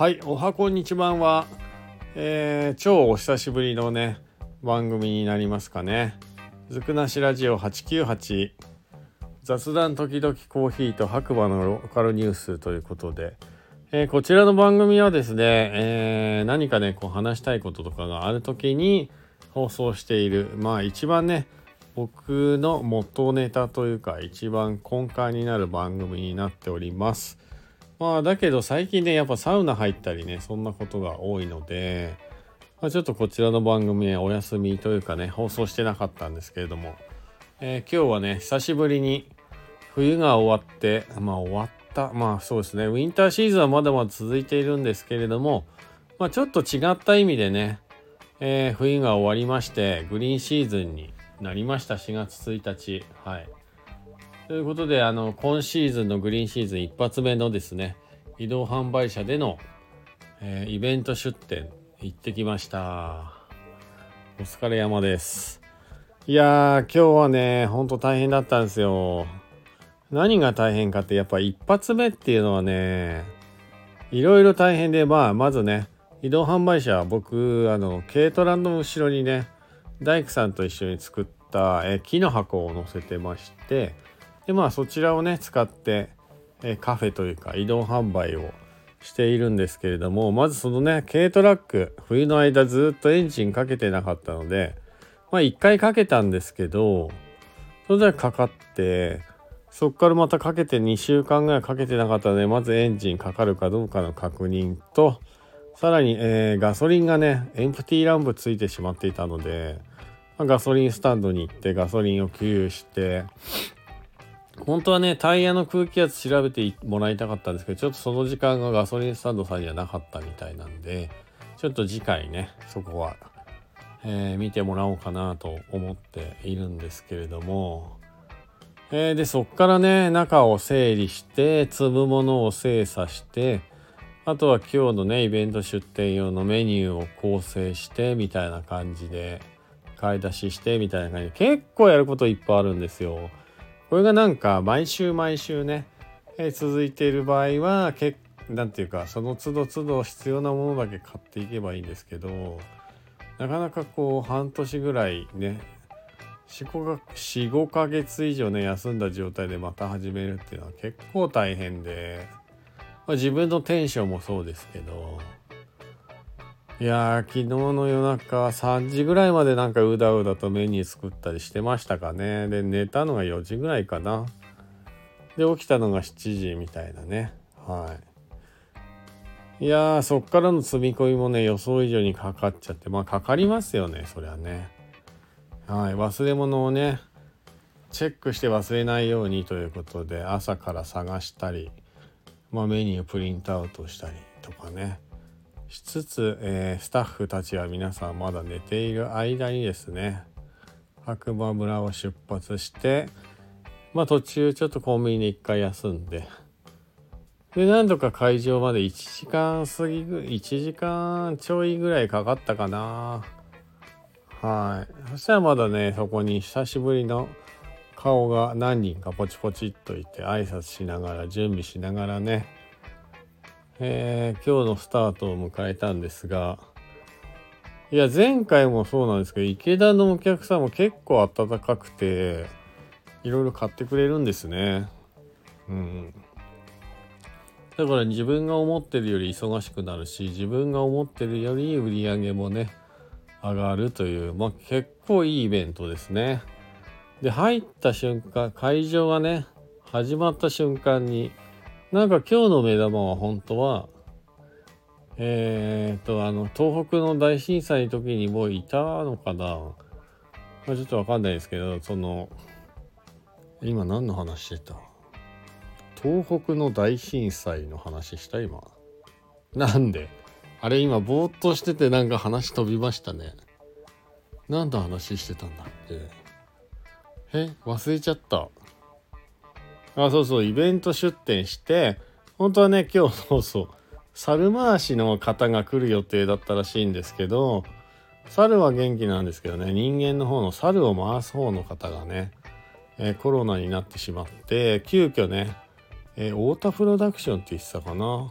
はい、おはこんにちばんは、えー、超お久しぶりのね、番組になりますかね。ずくなしラジオ898雑談時々コーヒーと白馬のローカルニュースということで、えー、こちらの番組はですね、えー、何かね、こう話したいこととかがある時に放送している、まあ一番ね、僕の元ネタというか一番根幹になる番組になっております。まあだけど最近ねやっぱサウナ入ったりねそんなことが多いので、まあ、ちょっとこちらの番組お休みというかね放送してなかったんですけれども、えー、今日はね久しぶりに冬が終わってまあ終わったまあそうですねウィンターシーズンはまだまだ続いているんですけれどもまあちょっと違った意味でね、えー、冬が終わりましてグリーンシーズンになりました。4月1日。はい。ということで、あの、今シーズンのグリーンシーズン一発目のですね、移動販売車での、えー、イベント出店行ってきました。お疲れ山です。いやー、今日はね、ほんと大変だったんですよ。何が大変かってやっぱ一発目っていうのはね、いろいろ大変で、まあ、まずね、移動販売車、僕、あの、軽トラの後ろにね、大工さんと一緒に作った、え木の箱を載せてまして、でまあそちらをね使って、えカフェというか移動販売をしているんですけれどもまずそのね軽トラック冬の間ずっとエンジンかけてなかったのでまあ1回かけたんですけどそれでかかってそっからまたかけて2週間ぐらいかけてなかったのでまずエンジンかかるかどうかの確認とさらに、えー、ガソリンがねエンプティーランプついてしまっていたので、まあ、ガソリンスタンドに行ってガソリンを給油して本当はね、タイヤの空気圧調べてもらいたかったんですけど、ちょっとその時間がガソリンスタンドさんにはなかったみたいなんで、ちょっと次回ね、そこは、えー、見てもらおうかなと思っているんですけれども、えー、で、そっからね、中を整理して、積むものを精査して、あとは今日のね、イベント出店用のメニューを構成して、みたいな感じで、買い出しして、みたいな感じで、結構やることいっぱいあるんですよ。これがなんか毎週毎週ね、えー、続いている場合はけなんていうかその都度都度必要なものだけ買っていけばいいんですけどなかなかこう半年ぐらいね45ヶ月以上ね休んだ状態でまた始めるっていうのは結構大変で、まあ、自分のテンションもそうですけどいやー、昨日の夜中3時ぐらいまでなんかうだうだとメニュー作ったりしてましたかね。で、寝たのが4時ぐらいかな。で、起きたのが7時みたいなね。はい。いやー、そっからの積み込みもね、予想以上にかかっちゃって、まあかかりますよね、そりゃね。はい。忘れ物をね、チェックして忘れないようにということで、朝から探したり、まあメニュープリントアウトしたりとかね。しつつ、えー、スタッフたちは皆さんまだ寝ている間にですね白馬村を出発してまあ途中ちょっとコンビニで一回休んでで何度か会場まで1時間過ぎぐ1時間ちょいぐらいかかったかな。はい。そしたらまだねそこに久しぶりの顔が何人かポチポチっといて挨拶しながら準備しながらねえー、今日のスタートを迎えたんですが、いや、前回もそうなんですけど、池田のお客さんも結構温かくて、いろいろ買ってくれるんですね。うん。だから自分が思ってるより忙しくなるし、自分が思ってるより売り上げもね、上がるという、まあ結構いいイベントですね。で、入った瞬間、会場がね、始まった瞬間に、なんか今日の目玉は本当は、えっ、と、あの、東北の大震災の時にもういたのかな、まあ、ちょっとわかんないですけど、その、今何の話してた？東北の大震災の話した？今。なんで？あれ今ぼーっとしててなんか話飛びましたね。何の話してたんだっけえ？忘れちゃった。あ、そうそう、イベント出店して、本当はね、今日、そうそう、猿回しの方が来る予定だったらしいんですけど、猿は元気なんですけどね、人間の方の猿を回す方の方がね、えー、コロナになってしまって、急遽ね、えー、太田プロダクションって言ってたかな。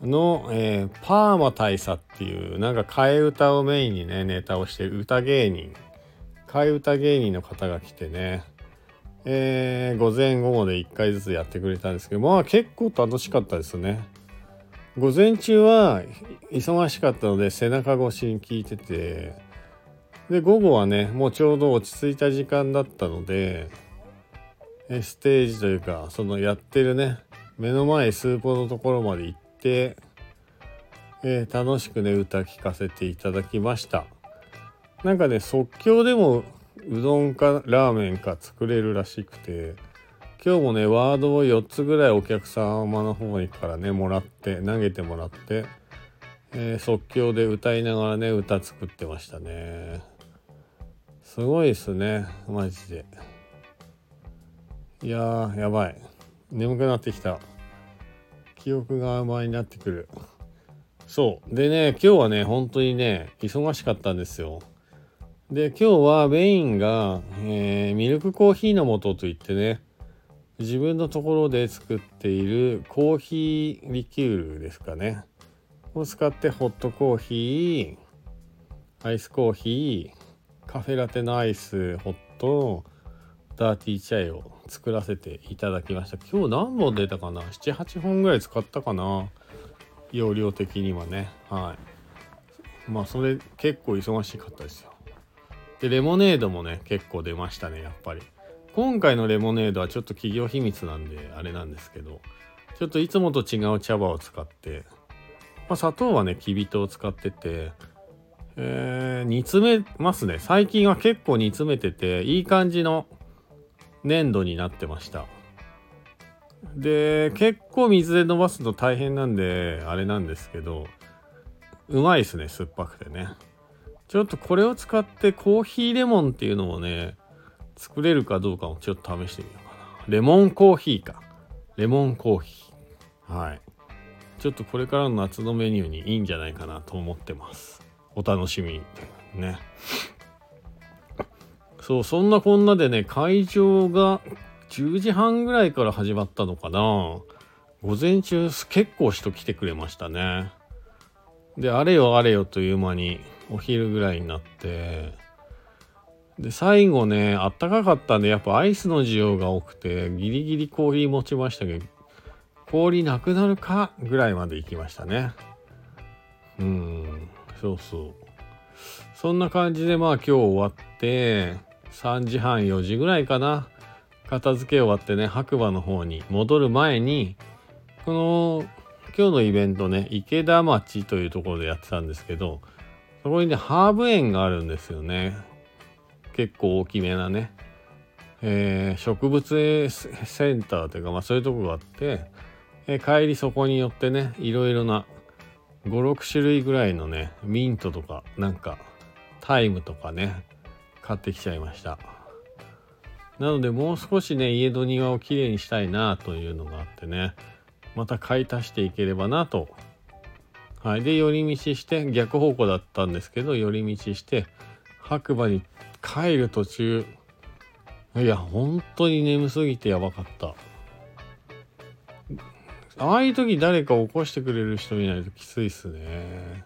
の、えー、パーマ大佐っていうなんか替え歌をメインにねネタをしてる歌芸人替え歌芸人の方が来てねえー、午前午後で1回ずつやってくれたんですけどまあ結構楽しかったですね。午前中は忙しかったので背中越しに聞いててで午後はねもうちょうど落ち着いた時間だったのでステージというかそのやってるね目の前スーポのところまで行って、えー、楽しくね歌聴かせていただきました。なんかね即興でもうどんかラーメンか作れるらしくて今日もねワードを4つぐらいお客様の方にからねもらって投げてもらって、えー、即興で歌いながらね歌作ってましたね。すごいですねマジで。いやーやばい。眠くなってきた。記憶が甘いになってくる。そう。でね今日はね本当にね忙しかったんですよ。で、今日はメインが、えー、ミルクコーヒーの素といってね、自分のところで作っているコーヒーリキュールですかね。を使ってホットコーヒー、アイスコーヒー、カフェラテのアイス、ホット、ダーティーチャイを作らせていただきました。今日何本出たかな ?7、8本ぐらい使ったかな？容量的にはね。はい。まあそれ結構忙しかったですよ。で、レモネードもね、結構出ましたね、やっぱり。今回のレモネードはちょっと企業秘密なんで、あれなんですけど、ちょっといつもと違う茶葉を使って、まあ、砂糖はね、きび糖を使ってて、えー、煮詰めますね。最近は結構煮詰めてて、いい感じの粘土になってました。で、結構水で伸ばすと大変なんで、あれなんですけど、うまいですね、酸っぱくてね。ちょっとこれを使ってコーヒーレモンっていうのもね、作れるかどうかもちょっと試してみようかな。レモンコーヒーか。レモンコーヒー。はい。ちょっとこれからの夏のメニューにいいんじゃないかなと思ってます。お楽しみにね。そう、そんなこんなでね、会場が10時半ぐらいから始まったのかな。午前中結構人来てくれましたね。で、あれよあれよという間にお昼ぐらいになってで最後ねあったかかったんでやっぱアイスの需要が多くてギリギリコーヒー持ちましたけど氷なくなるかぐらいまで行きましたね。うんそうそう。そんな感じでまあ今日終わって3時半4時ぐらいかな。片付け終わってね白馬の方に戻る前にこの今日のイベントね池田町というところでやってたんですけどそこにね、ハーブ園があるんですよね。結構大きめなね。えー、植物センターというか、まあそういうとこがあって、えー、帰りそこによってね、いろいろな5、6種類ぐらいのね、ミントとか、なんか、タイムとかね、買ってきちゃいました。なのでもう少しね、家の庭をきれいにしたいなというのがあってね、また買い足していければなとはい。で、寄り道して、逆方向だったんですけど、寄り道して、白馬に帰る途中、いや、本当に眠すぎてやばかった。ああいう時誰か起こしてくれる人いないときついっすね。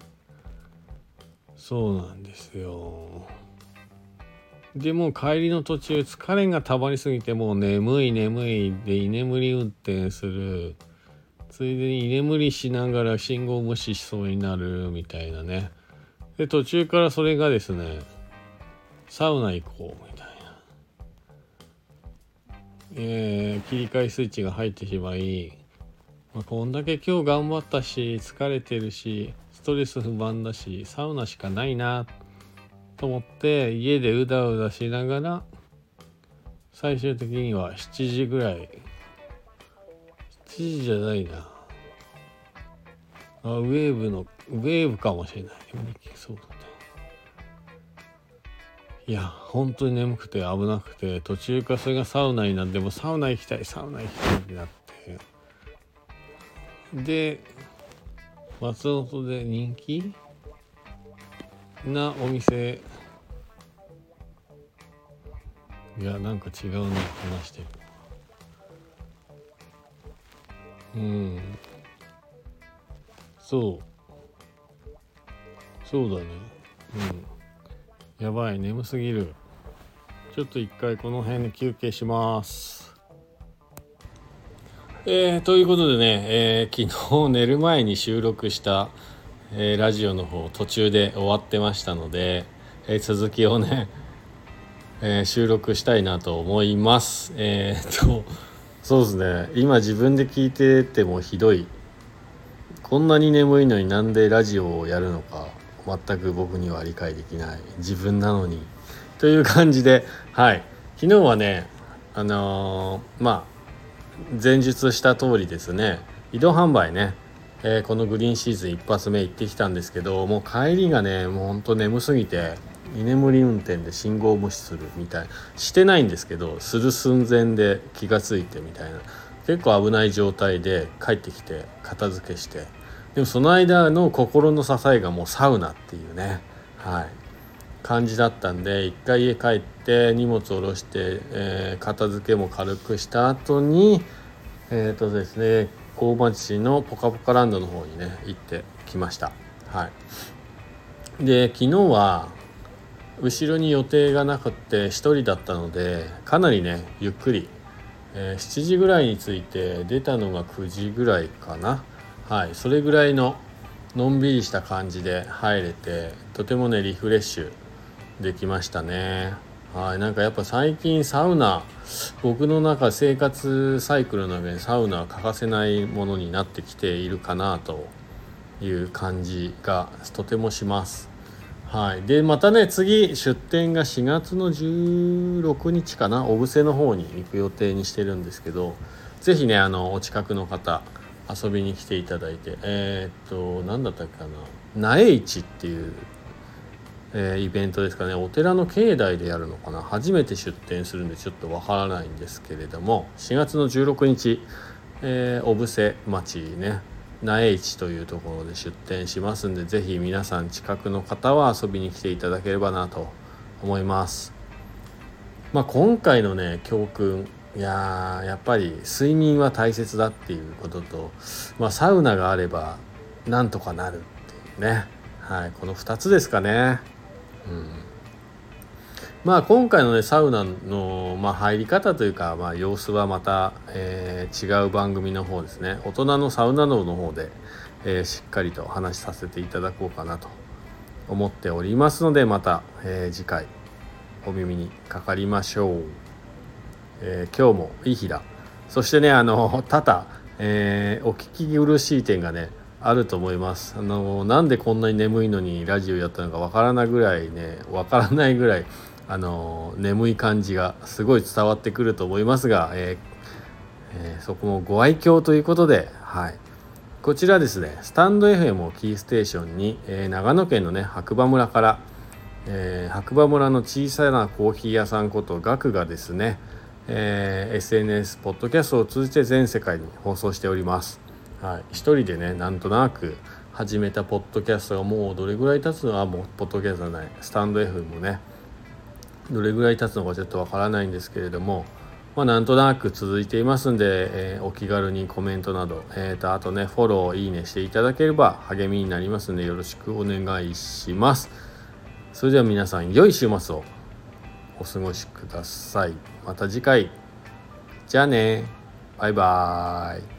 そうなんですよ。でも帰りの途中疲れが溜まりすぎてもう眠い眠いで居眠り運転する。ついでに居眠りしながら信号無視しそうになるみたいなね。で、途中からそれがですね、サウナ行こうみたいな。えー、切り替えスイッチが入ってしまい、まあ、こんだけ今日頑張ったし、疲れてるし、ストレス不満だし、サウナしかないなと思って家でうだうだしながら最終的には7時ぐらい7時じゃないな。あウェーブのウェーブかもしれない。そうだね。いや本当に眠くて危なくて途中からそれがサウナになってもサウナ行きたいサウナ行きたいってなって。で松本で人気？なお店いやなんか違うね話してるうん。そう。そうだね。うん。やばい眠すぎる。ちょっと一回この辺で休憩します。えー、ということでね、えー、昨日寝る前に収録した、えー、ラジオの方途中で終わってましたので、え続きをね、え収録したいなと思います。えっとそうですね。今自分で聞いててもひどい。こんなに眠いのになんでラジオをやるのか全く僕には理解できない。自分なのに。という感じで はい。昨日はねあのー、まあ前述した通りですね。移動販売ね、えー、このグリーンシーズン一発目行ってきたんですけどもう帰りがねもうほんと眠すぎて居眠り運転で信号無視するみたいしてないんですけどする寸前で気が付いてみたいな。結構危ない状態で帰ってきて片付けして。でもその間の心の支えがもうサウナっていうね。はい。感じだったんで一回家帰って荷物下ろして、えー、片付けも軽くした後にえっ、ー、とですね大町のポカポカランドの方にね行ってきました。はい。で昨日は後ろに予定がなくって1人だったのでかなりねゆっくり、えー、7時ぐらいに着いて出たのが9時ぐらいかな。はいそれぐらいののんびりした感じで入れてとてもねリフレッシュできましたね。はいなんかやっぱ最近サウナ僕の中生活サイクルの中でサウナは欠かせないものになってきているかなという感じがとてもします。はい、でまたね次出店が4月の16日かな？小布施の方に行く予定にしてるんですけど是非ねあのお近くの方遊びに来ていただいてえー、っと何だったっけかな？苗市っていう、えー、イベントですかね。お寺の境内でやるのかな？初めて出店するんでちょっとわからないんですけれども4月の16日、えー、小布施町ね。苗市というところで出店しますんで是非皆さん近くの方は遊びに来ていただければなと思います。まあ、今回のね教訓いややっぱり睡眠は大切だっていうことと、まあ、サウナがあればなんとかなるっていうね、はい、この2つですかね。うんまあ今回のねサウナの、まあ、入り方というか、まあ、様子はまた、えー、違う番組の方ですね。大人のサウナ道の方で、えー、しっかりと話しさせていただこうかなと思っておりますのでまた、えー、次回お耳にかかりましょう、えー今日もいい日だそしてねあの多々、えーお聞き苦しい点がねあると思います。あのなんでこんなに眠いのにラジオやったのかわからないぐらいねわからないぐらいあの眠い感じがすごい伝わってくると思いますが、えーえー、そこもご愛嬌ということで、はい、こちらですねスタンド FM をキーステーションに、えー、長野県のね白馬村から、えー、白馬村の小さなコーヒー屋さんことガクがですね、えー、SNS ポッドキャストを通じて全世界に放送しております。はい、一人でねなんとなく始めたポッドキャストがもうどれぐらい経つのはもうポッドキャストじゃないスタンド FM もねどれぐらい経つのかちょっとわからないんですけれども、まあ、なんとなく続いていますんで、えー、お気軽にコメントなど、えーと、あとねフォローいいねしていただければ励みになりますのでよろしくお願いします。それでは皆さん良い週末をお過ごしください。また次回。じゃあね。バイバーイ。